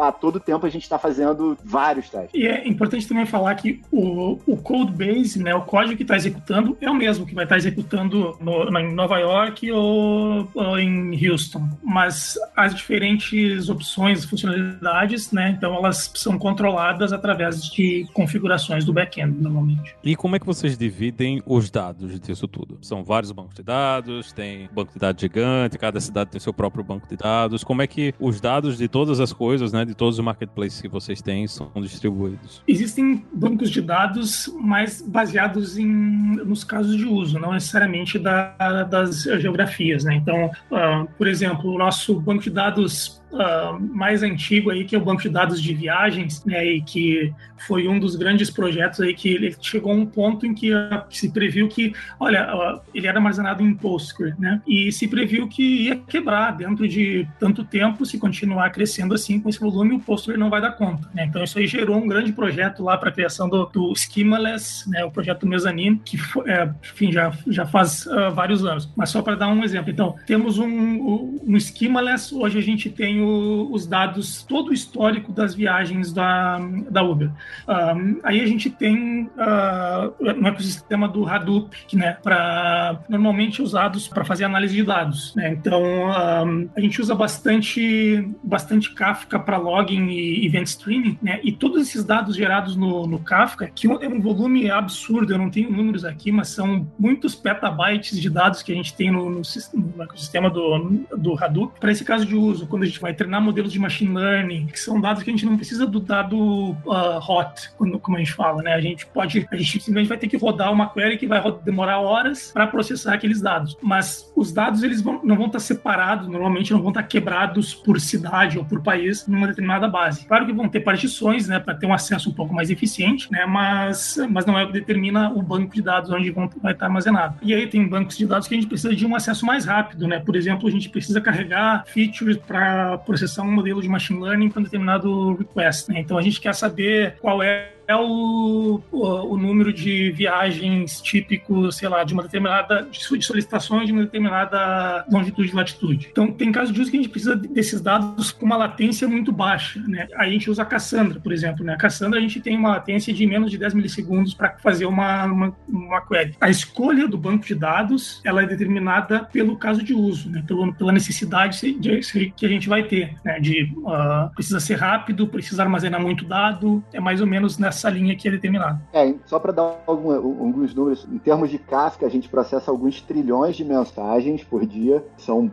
a todo tempo a gente está fazendo vários testes. E é importante também falar que o, o code base, né, o código que está executando, é o mesmo que vai estar tá executando no, em Nova York ou, ou, em Houston. Mas as diferentes opções, funcionalidades, né, então elas são controladas através de configurações do back-end, normalmente. E como é que vocês dividem os dados disso tudo? São vários bancos de dados, tem banco de dados gigante, cada cidade tem seu próprio banco de dados. Como é que os dados de todas as coisas, né, de todos os marketplaces que vocês têm são distribuídos? Existem bancos de dados mais baseados em, nos casos de uso, não necessariamente da, das geografias, né? Então, uh, por exemplo, o nosso banco de dados uh, mais antigo aí, que é o banco de dados de viagens, né, e que foi um dos grandes projetos aí que ele chegou a um ponto em que uh, se previu que, olha, uh, ele era armazenado em Postgre, né, e se previu que ia quebrar dentro de tanto tempo, se continuar crescendo assim com esse volume, o Postgre não vai dar conta, né, então isso aí gerou um grande projeto lá para a criação do, do Schemaless, né, o projeto Mezzanine, que foi, é, enfim, já, já faz vários anos, mas só para dar um exemplo, então, temos um, um, um Schemaless, hoje a gente tem os dados, todo o histórico das viagens da, da Uber. Um, aí a gente tem uh, no ecossistema do Hadoop, que, né, para normalmente usados para fazer análise de dados. Né? Então um, a gente usa bastante, bastante Kafka para logging e event streaming, né? E todos esses dados gerados no, no Kafka, que é um volume absurdo, eu não tenho números aqui, mas são muitos petabytes de dados que a gente tem no, no, no ecossistema do, do Hadoop. Para esse caso de uso, quando a gente vai treinar modelos de machine learning, que são dados que a gente não precisa do dado uh, hot, como a gente fala, né? A gente pode, a gente simplesmente vai ter que rodar uma query que vai demorar horas para processar aqueles dados. Mas os dados eles vão, não vão estar separados, normalmente não vão estar quebrados por cidade ou por país numa determinada base. Claro que vão ter partições, né, para ter um acesso um pouco mais eficiente, né? Mas, mas não é o que determina o banco de dados onde vão, vai estar armazenado. E aí tem bancos de dados que a gente precisa de um acesso mais rápido, né? Por exemplo, a gente precisa carregar features para processar um modelo de machine learning para um determinado request. Né? Então a gente quer saber qual é é o, o, o, número de viagens típico, sei lá, de uma determinada, de solicitações de uma determinada longitude e latitude. Então, tem casos de uso que a gente precisa desses dados com uma latência muito baixa, né? Aí a gente usa a Cassandra, por exemplo, né? A Cassandra a gente tem uma latência de menos de 10 milissegundos para fazer uma, uma, uma, query. A escolha do banco de dados, ela é determinada pelo caso de uso, né? Pelo, pela necessidade de, de, que a gente vai ter, né? De uh, precisa ser rápido, precisa armazenar muito dado, é mais ou menos nessa essa linha que é determinada. É, só para dar algum, alguns números, em termos de Kafka, a gente processa alguns trilhões de mensagens por dia, são,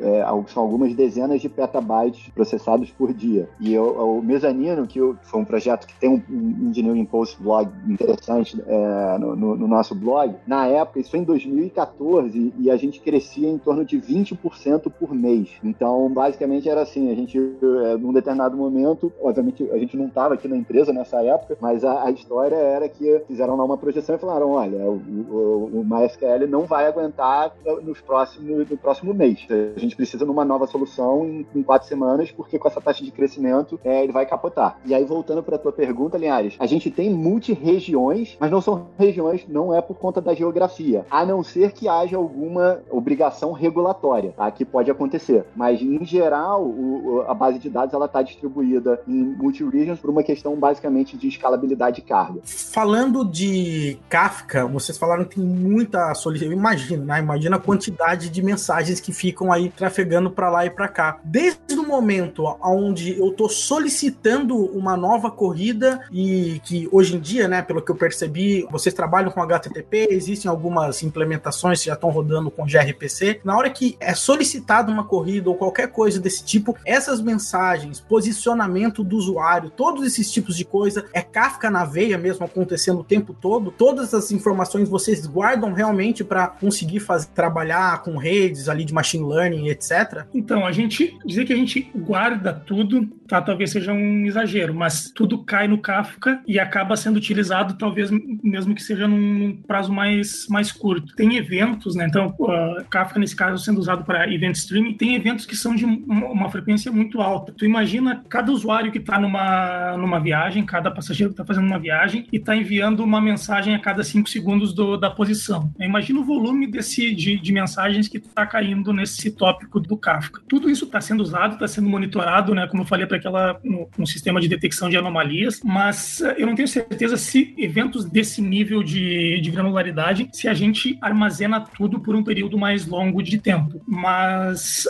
é, são algumas dezenas de petabytes processados por dia. E o, o Mezanino, que foi um projeto que tem um, um Engineering Post blog interessante é, no, no, no, nosso blog, na época, isso foi em 2014, e a gente crescia em torno de 20% por mês. Então, basicamente era assim, a gente, é, num determinado momento, obviamente a gente não estava aqui na empresa nessa época, mas a, a, história era que fizeram lá uma projeção e falaram: olha, o, o, o MySQL não vai aguentar nos próximos, no próximo mês. A gente precisa de uma nova solução em, em quatro semanas, porque com essa taxa de crescimento é, ele vai capotar. E aí, voltando para tua pergunta, Linhares, a gente tem multi-regiões, mas não são regiões, não é por conta da geografia, a não ser que haja alguma obrigação regulatória, tá? Que pode acontecer. Mas, em geral, o, a base de dados ela está distribuída em multi-regions por uma questão basicamente de escalabilidade de carga. Falando de Kafka, vocês falaram que tem muita solicitação. Imagina, né? Imagina a quantidade de mensagens que ficam aí trafegando para lá e para cá. Desde o momento onde eu estou solicitando uma nova corrida e que hoje em dia, né, pelo que eu percebi, vocês trabalham com HTTP, existem algumas implementações que já estão rodando com gRPC. Na hora que é solicitada uma corrida ou qualquer coisa desse tipo, essas mensagens, posicionamento do usuário, todos esses tipos de coisa, é Kafka na veia mesmo acontecendo o tempo todo. Todas as informações vocês guardam realmente para conseguir fazer trabalhar com redes ali de machine learning, etc. Então, a gente dizer que a gente guarda tudo, tá, talvez seja um exagero, mas tudo cai no Kafka e acaba sendo utilizado talvez mesmo que seja num prazo mais mais curto. Tem eventos, né? Então, uh, Kafka nesse caso sendo usado para event streaming, tem eventos que são de uma frequência muito alta. Tu imagina cada usuário que está numa numa viagem, cada passageiro que está fazendo uma viagem e está enviando uma mensagem a cada cinco segundos do, da posição. Imagina o volume desse de, de mensagens que está caindo nesse tópico do Kafka. Tudo isso está sendo usado, está sendo monitorado, né, como eu falei, para aquela no, no, sistema de detecção de anomalias, mas uh, eu não tenho certeza se eventos desse nível de, de granularidade, se a gente armazena tudo por um período mais longo de tempo. Mas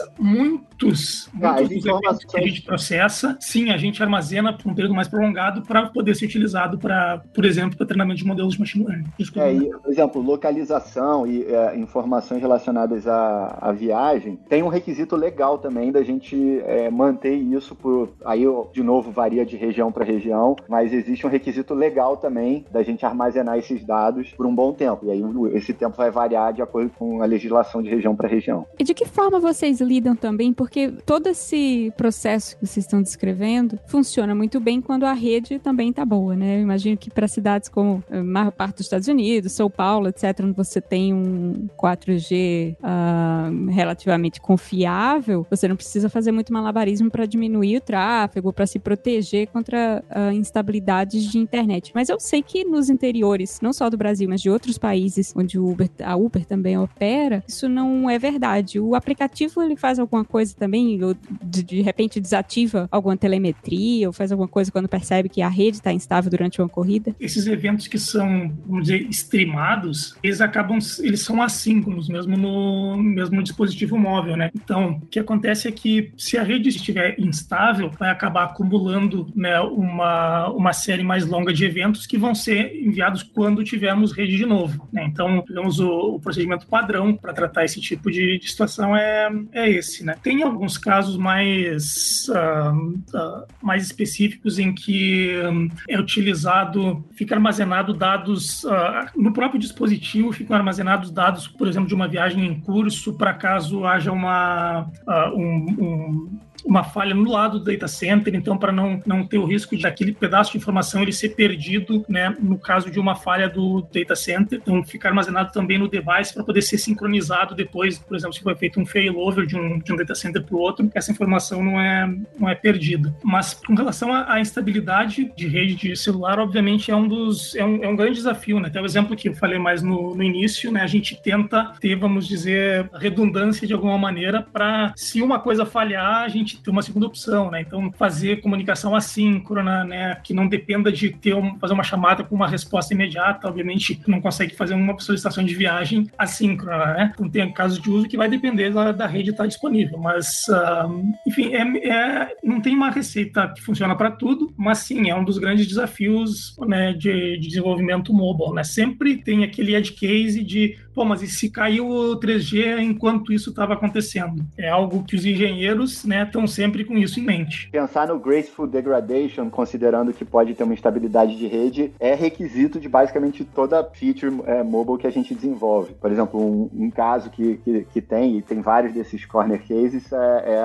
muitos, ah, muitos que a gente processa, sim, a gente armazena por um período mais prolongado para poder ser utilizado para, por exemplo, para treinamento de modelos de machine learning. É, e, por exemplo, localização e é, informações relacionadas à, à viagem tem um requisito legal também da gente é, manter isso por. Aí, de novo, varia de região para região, mas existe um requisito legal também da gente armazenar esses dados por um bom tempo. E aí, esse tempo vai variar de acordo com a legislação de região para região. E de que forma vocês lidam também? Porque todo esse processo que vocês estão descrevendo funciona muito bem quando a rede também está boa, né? Eu imagino que para cidades como a maior parte dos Estados Unidos, São Paulo, etc., onde você tem um 4G uh, ah, relativamente confiável, você não precisa fazer muito malabarismo para diminuir o tráfego, para se proteger contra uh, instabilidades de internet. Mas eu sei que nos interiores, não só do Brasil, mas de outros países onde Uber, a Uber também opera, isso não é verdade. O aplicativo ele faz alguma coisa também, ou de, de repente desativa alguma telemetria, ou faz alguma coisa quando percebe que a rede está instável durante uma corrida? Esses eventos que são, vamos dizer, streamados, eles acabam, eles são assíncronos mesmo no mesmo dispositivo móvel, né? Então, o que acontece é que se a rede estiver instável, vai acabar acumulando, né, uma, uma série mais longa de eventos que vão ser enviados quando tivermos rede de novo, né? Então, digamos, o, o procedimento padrão para tratar esse tipo de, de, situação é, é esse, né? Tem alguns casos mais, uh, uh, mais específicos em que um, é utilizado, fica armazenado dados uh, no próprio dispositivo, ficam armazenados dados, por exemplo, de uma viagem em curso, para caso haja uma, um, um uma falha no lado do data center, então para não, não ter o risco de aquele pedaço de informação ele ser perdido, né, no caso de uma falha do data center, então fica armazenado também no device para poder ser sincronizado depois, por exemplo, se foi feito um failover de um, de um data center para o outro, essa informação não é, não é perdida. Mas com relação à instabilidade de rede de celular, obviamente é um dos é um, é um grande desafio, né? Até o exemplo que eu falei mais no, no início, né, a gente tenta ter, vamos dizer, redundância de alguma maneira para se uma coisa falhar, a gente gente ter uma segunda opção, né? Então, fazer comunicação assíncrona, né? Que não dependa de ter um, fazer uma chamada com uma resposta imediata. Obviamente, não consegue fazer uma solicitação de viagem assíncrona, né? Então, tem casos de uso que vai depender da, da rede estar disponível. Mas, uh, enfim, é, é, não tem uma receita que funciona para tudo, mas sim, é um dos grandes desafios né, de, de desenvolvimento mobile, né? Sempre tem aquele edge case de pô, mas e se caiu o 3G enquanto isso estava acontecendo? É algo que os engenheiros estão né, sempre com isso em mente. Pensar no graceful degradation, considerando que pode ter uma instabilidade de rede, é requisito de basicamente toda feature é, mobile que a gente desenvolve. Por exemplo, um, um caso que, que, que, tem, e tem vários desses corner cases, é, é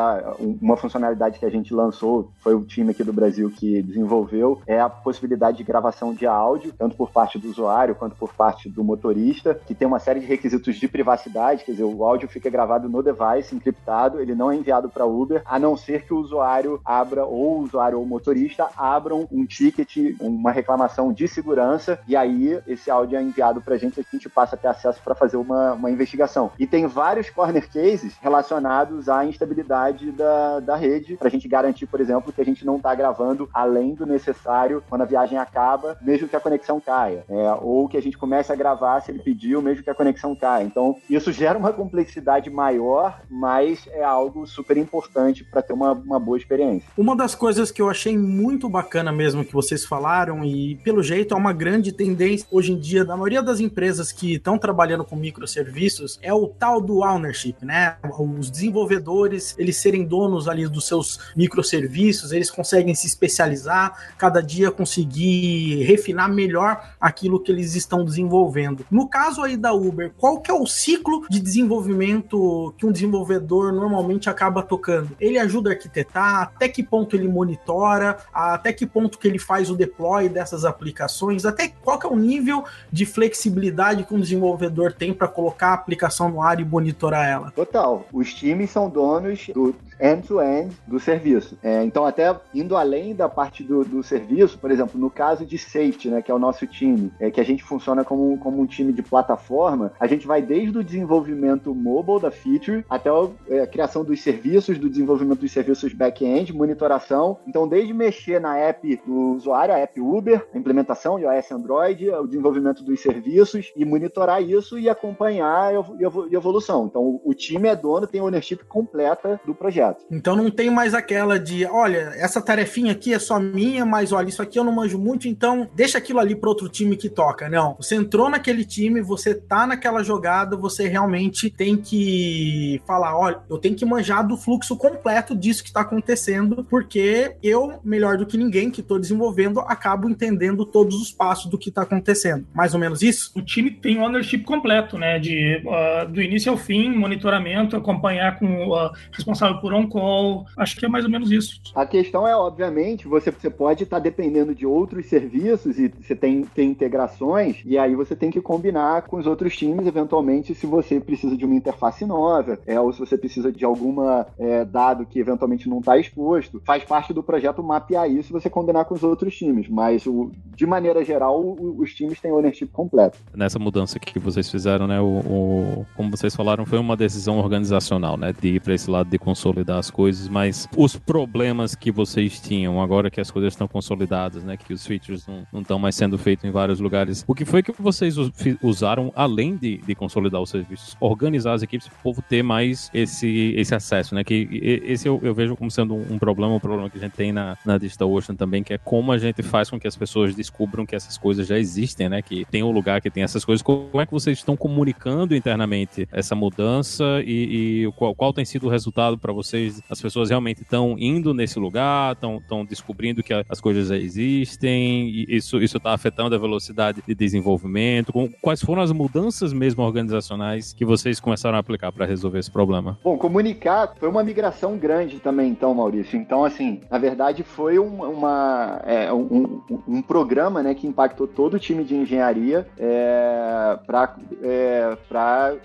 uma funcionalidade que a gente lançou, foi o time aqui do Brasil que desenvolveu, é a possibilidade de gravação de áudio, tanto por parte do usuário quanto por parte do motorista, que tem uma série série requisitos de privacidade, quer dizer, o áudio fica gravado no device, encriptado, ele não é enviado para Uber, a não ser que o usuário abra, ou o usuário ou o motorista abram um ticket, uma reclamação de segurança, e aí esse áudio é enviado para a gente, a gente passa a ter acesso para fazer uma, uma investigação. E tem vários corner cases relacionados à instabilidade da, da rede, para a gente garantir, por exemplo, que a gente não está gravando além do necessário quando a viagem acaba, mesmo que a conexão caia, é, ou que a gente comece a gravar se ele pediu, mesmo que a conexão conexão cai. Então, isso gera uma complexidade maior, mas é algo super importante para ter uma, uma boa experiência. Uma das coisas que eu achei muito bacana mesmo que vocês falaram, e pelo jeito é uma grande tendência hoje em dia da maioria das empresas que estão trabalhando com microserviços, é o tal do ownership, né? Os desenvolvedores, eles serem donos ali dos seus microserviços, eles conseguem se especializar, cada dia conseguir refinar melhor aquilo que eles estão desenvolvendo. No caso aí da Uber, qual que é o ciclo de desenvolvimento que um desenvolvedor normalmente acaba tocando? Ele ajuda a arquitetar, até que ponto ele monitora, até que ponto que ele faz o deploy dessas aplicações, até qual que é o nível de flexibilidade que um desenvolvedor tem para colocar a aplicação no ar e monitorar ela? Total. Os times são donos do end-to-end -end do serviço. É, então, até indo além da parte do, do, serviço, por exemplo, no caso de safety, né, que é o nosso time, é, que a gente funciona como, como um time de plataforma, a gente vai desde o desenvolvimento mobile da feature até a, é, a criação dos serviços, do desenvolvimento dos serviços back-end, monitoração. Então, desde mexer na app do usuário, a app Uber, a implementação iOS Android, o desenvolvimento dos serviços e monitorar isso e acompanhar a evolução. Então, o time é dono, tem ownership completa do projeto. Então, não tem mais aquela de, olha, essa tarefinha aqui é só minha, mas olha, isso aqui eu não manjo muito, então deixa aquilo ali para outro time que toca. Não, você entrou naquele time, você tá naquela jogada, você realmente tem que falar, olha, eu tenho que manjar do fluxo completo disso que está acontecendo, porque eu, melhor do que ninguém que estou desenvolvendo, acabo entendendo todos os passos do que está acontecendo. Mais ou menos isso? O time tem ownership completo, né? De uh, do início ao fim, monitoramento, acompanhar com o uh, responsável por on-call. Acho que é mais ou menos isso. A questão é, obviamente, você, você pode estar tá dependendo de outros serviços e você tem, tem integrações, e aí você tem que combinar com os outros times, eventualmente, se você precisa de uma interface nova, é, ou se você precisa de alguma é, dado que eventualmente não está exposto. Faz parte do projeto mapear isso e você combinar com os outros times, mas o, de maneira geral, o, os times têm ownership completo. Nessa mudança que vocês fizeram, né, o, o, como vocês falaram, foi uma decisão organizacional, né, de ir para esse lado de consolidar as coisas, mas os problemas que vocês tinham agora que as coisas estão consolidadas, né, que os features não estão mais sendo feitos em vários lugares, o que foi que vocês usaram além de, de consolidar os serviços, organizar as equipes para o povo ter mais esse, esse acesso, né, que esse eu, eu vejo como sendo um problema, um problema que a gente tem na, na DigitalOcean também, que é como a gente faz com que as pessoas descubram que essas coisas já existem, né, que tem um lugar que tem essas coisas, como é que vocês estão comunicando internamente essa mudança e, e qual, qual, tem sido o resultado para vocês? As pessoas realmente estão indo nesse lugar, estão descobrindo que as coisas já existem, e isso está afetando a velocidade de desenvolvimento? Quais foram as mudanças mesmo organizacionais que vocês começaram a aplicar para resolver esse problema? Bom, comunicar foi uma migração grande também, então, Maurício. Então, assim, na verdade, foi um, uma, é, um, um, programa né, que impactou todo o time de engenharia é, para é,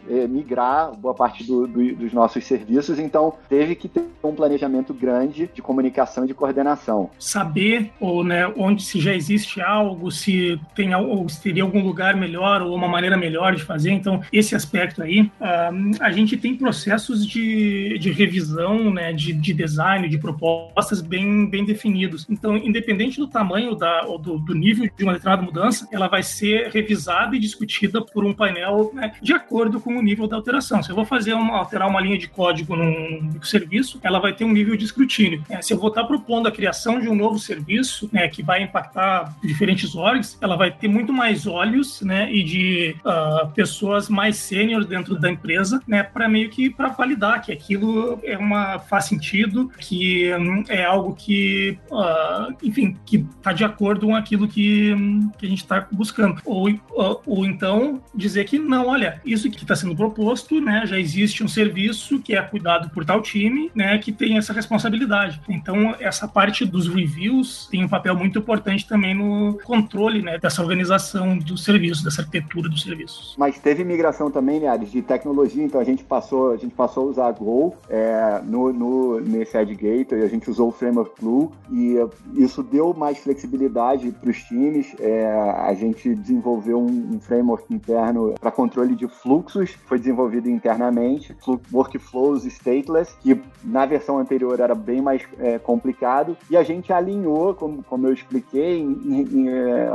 é, migrar boa parte do, do, dos nossos serviços. Então, teve que ter um planejamento grande de comunicação e de coordenação. Saber ou, né, onde se já existe algo, se tem ou se teria algum lugar melhor ou uma maneira melhor de fazer. Então, esse aspecto aí, um, a gente tem processos de, de revisão, né, de, de design, de propostas bem, bem definidos. Então, independente do tamanho da, ou do, do nível de uma determinada mudança, ela vai ser revisada e discutida por um painel né, de acordo com o nível da alteração. Se eu vou fazer uma, alterar uma linha de código num serviço, ela vai ter um nível de escrutínio. É, se eu vou estar propondo a criação de um novo serviço, né, que vai impactar diferentes orgs, ela vai ter muito mais olhos, né, e de uh, pessoas mais sêniores dentro da empresa, né, para meio que para validar que aquilo é uma faz sentido, que um, é algo que, uh, enfim, que está de acordo com aquilo que, que a gente está buscando. Ou, ou, ou, então dizer que não, olha, isso que está sendo proposto, né, já existe um serviço que é cuidado por tal time, né, que tem essa responsabilidade. Então, essa parte dos reviews tem um papel muito importante também no controle, né, dessa organização do serviço, dessa arquitetura dos serviços. Mas teve migração também, Liares, de tecnologia, então a gente passou, a gente passou a usar Go é, no, no, nesse Edge Gateway, a gente usou o Framework Blue e isso deu mais flexibilidade para os times. É, a gente desenvolveu um, um framework interno para controle de fluxos, foi desenvolvido internamente, workflows stateless, que na versão anterior era bem mais é, complicado, e a gente alinhou, como, como eu expliquei, em, em, em é,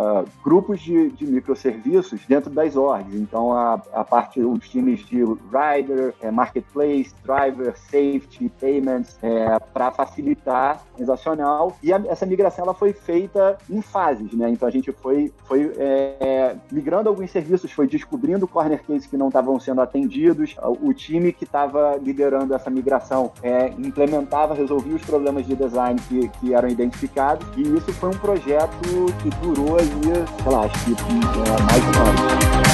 grupos de, de, microserviços dentro das orgs. Então, a, a parte, os times de Rider, é, Marketplace, Driver, Safety, Payments, é, para facilitar transacional, e a, essa migração ela foi feita em fases, né? Então, a gente foi, foi é, migrando alguns serviços, foi descobrindo corner cases que não estavam sendo atendidos, o time que estava liderando essa migração é, implementava, resolvia os problemas de design que, que eram identificados, e isso foi um projeto que durou aí, sei lá, acho que é, mais de um ano.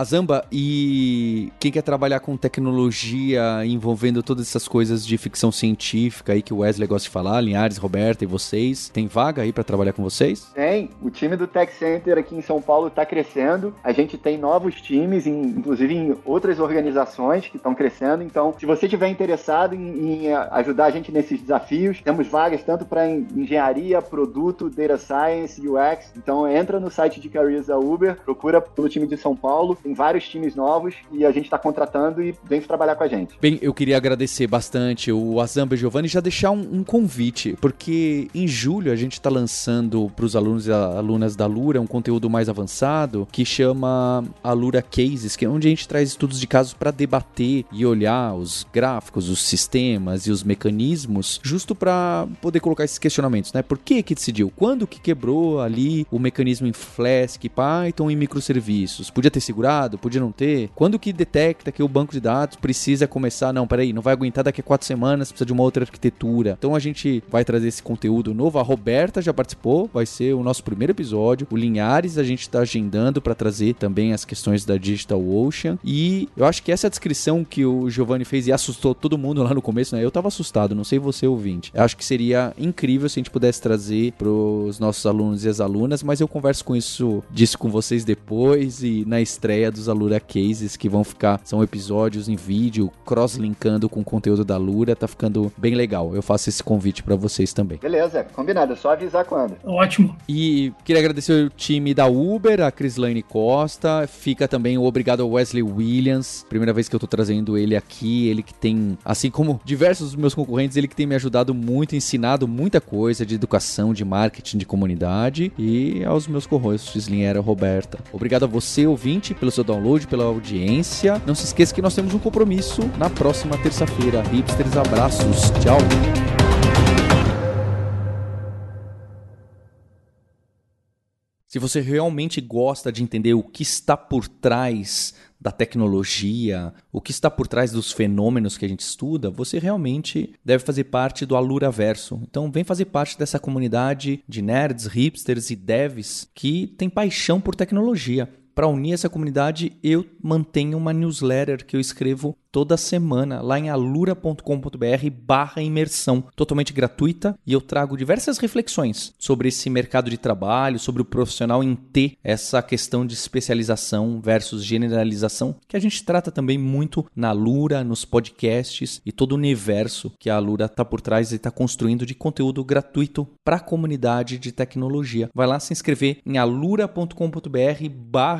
Azamba, e quem quer trabalhar com tecnologia envolvendo todas essas coisas de ficção científica aí que o Wesley gosta de falar, Linhares, Roberta e vocês, tem vaga aí para trabalhar com vocês? Tem. O time do Tech Center aqui em São Paulo está crescendo. A gente tem novos times, inclusive em outras organizações que estão crescendo. Então, se você estiver interessado em, em, ajudar a gente nesses desafios, temos vagas tanto para engenharia, produto, data science, UX. Então, entra no site de Careers da Uber, procura pelo time de São Paulo vários times novos e a gente está contratando e vem trabalhar com a gente. Bem, eu queria agradecer bastante o Azamba Giovanni e já deixar um, um, convite, porque em julho a gente está lançando para os alunos e alunas da Lura um conteúdo mais avançado que chama Alura Cases, que é onde a gente traz estudos de casos para debater e olhar os gráficos, os sistemas e os mecanismos, justo para poder colocar esses questionamentos, né? Por que que decidiu? Quando que quebrou ali o mecanismo em Flask, Python e microserviços? Podia ter segurado podia não ter. Quando que detecta que o banco de dados precisa começar? Não, peraí, não vai aguentar daqui a quatro semanas, precisa de uma outra arquitetura. Então a gente vai trazer esse conteúdo novo. A Roberta já participou, vai ser o nosso primeiro episódio. O Linhares a gente está agendando para trazer também as questões da Digital Ocean. E eu acho que essa descrição que o Giovanni fez e assustou todo mundo lá no começo, né? Eu tava assustado, não sei você ouvinte. Eu acho que seria incrível se a gente pudesse trazer para os nossos alunos e as alunas, mas eu converso com isso, disso com vocês depois e na estreia dos Alura Cases que vão ficar, são episódios em vídeo, cross-linkando com o conteúdo da Alura, tá ficando bem legal. Eu faço esse convite para vocês também. Beleza, combinado, é só avisar quando. Ótimo. E queria agradecer o time da Uber, a Crislane Costa, fica também o obrigado ao Wesley Williams, primeira vez que eu tô trazendo ele aqui, ele que tem, assim como diversos dos meus concorrentes, ele que tem me ajudado muito, ensinado muita coisa de educação, de marketing, de comunidade, e aos meus co-hosts, Linhera Roberta. Obrigado a você, ouvinte, pelo seu seu download, pela audiência. Não se esqueça que nós temos um compromisso na próxima terça-feira. Hipsters, abraços. Tchau. Se você realmente gosta de entender o que está por trás da tecnologia, o que está por trás dos fenômenos que a gente estuda, você realmente deve fazer parte do Alura Verso. Então, vem fazer parte dessa comunidade de nerds, hipsters e devs que tem paixão por tecnologia. Para unir essa comunidade, eu mantenho uma newsletter que eu escrevo toda semana lá em alura.com.br barra imersão, totalmente gratuita, e eu trago diversas reflexões sobre esse mercado de trabalho, sobre o profissional em ter essa questão de especialização versus generalização, que a gente trata também muito na Alura, nos podcasts e todo o universo que a Alura está por trás e está construindo de conteúdo gratuito para a comunidade de tecnologia. Vai lá se inscrever em alura.com.br barra